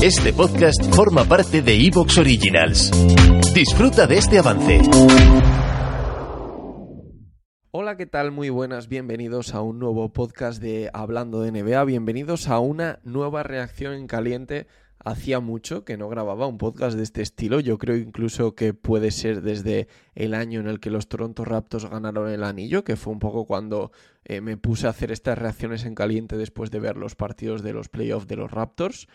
Este podcast forma parte de Evox Originals. Disfruta de este avance. Hola, ¿qué tal? Muy buenas, bienvenidos a un nuevo podcast de Hablando de NBA, bienvenidos a una nueva reacción en caliente. Hacía mucho que no grababa un podcast de este estilo, yo creo incluso que puede ser desde el año en el que los Toronto Raptors ganaron el anillo, que fue un poco cuando eh, me puse a hacer estas reacciones en caliente después de ver los partidos de los playoffs de los Raptors.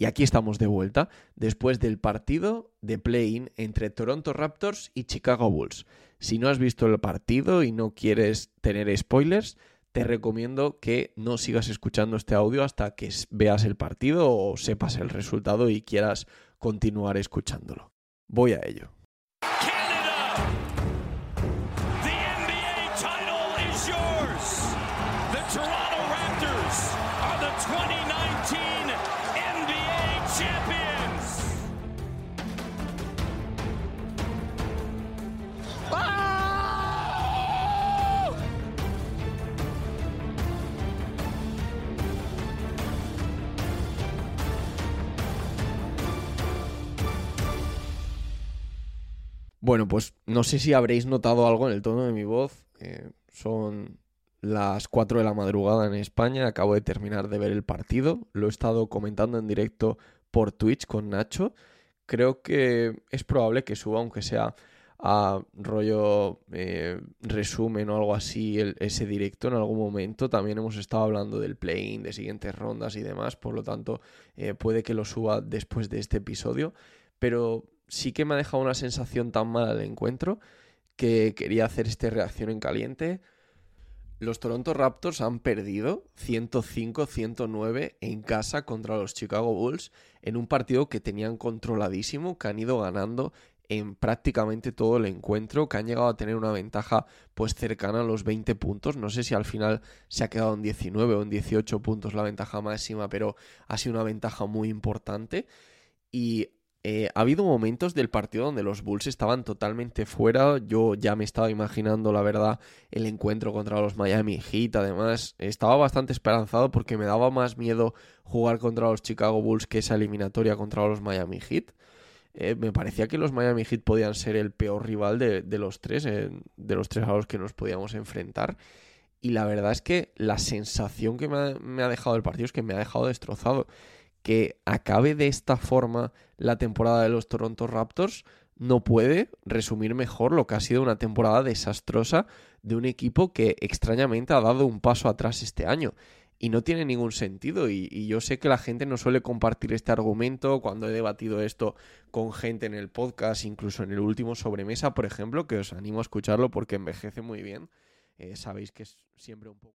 Y aquí estamos de vuelta, después del partido de play-in entre Toronto Raptors y Chicago Bulls. Si no has visto el partido y no quieres tener spoilers, te recomiendo que no sigas escuchando este audio hasta que veas el partido o sepas el resultado y quieras continuar escuchándolo. Voy a ello. Bueno, pues no sé si habréis notado algo en el tono de mi voz. Eh, son las 4 de la madrugada en España. Acabo de terminar de ver el partido. Lo he estado comentando en directo por Twitch con Nacho. Creo que es probable que suba, aunque sea a rollo eh, resumen o algo así, ese directo en algún momento. También hemos estado hablando del play-in, de siguientes rondas y demás. Por lo tanto, eh, puede que lo suba después de este episodio. Pero sí que me ha dejado una sensación tan mala el encuentro que quería hacer esta reacción en caliente. Los Toronto Raptors han perdido 105-109 en casa contra los Chicago Bulls en un partido que tenían controladísimo, que han ido ganando en prácticamente todo el encuentro, que han llegado a tener una ventaja pues cercana a los 20 puntos. No sé si al final se ha quedado en 19 o en 18 puntos la ventaja máxima, pero ha sido una ventaja muy importante. Y eh, ha habido momentos del partido donde los Bulls estaban totalmente fuera. Yo ya me estaba imaginando, la verdad, el encuentro contra los Miami Heat. Además, estaba bastante esperanzado porque me daba más miedo jugar contra los Chicago Bulls que esa eliminatoria contra los Miami Heat. Eh, me parecía que los Miami Heat podían ser el peor rival de, los tres, eh, de los tres a los que nos podíamos enfrentar. Y la verdad es que la sensación que me ha dejado el partido es que me ha dejado destrozado que acabe de esta forma la temporada de los Toronto Raptors no puede resumir mejor lo que ha sido una temporada desastrosa de un equipo que extrañamente ha dado un paso atrás este año. Y no tiene ningún sentido. Y, yo sé que la gente no suele compartir este argumento cuando he debatido esto con gente en el podcast, incluso en el último sobremesa, por ejemplo, que os animo a escucharlo porque envejece muy bien. Eh, sabéis que es siempre un poco...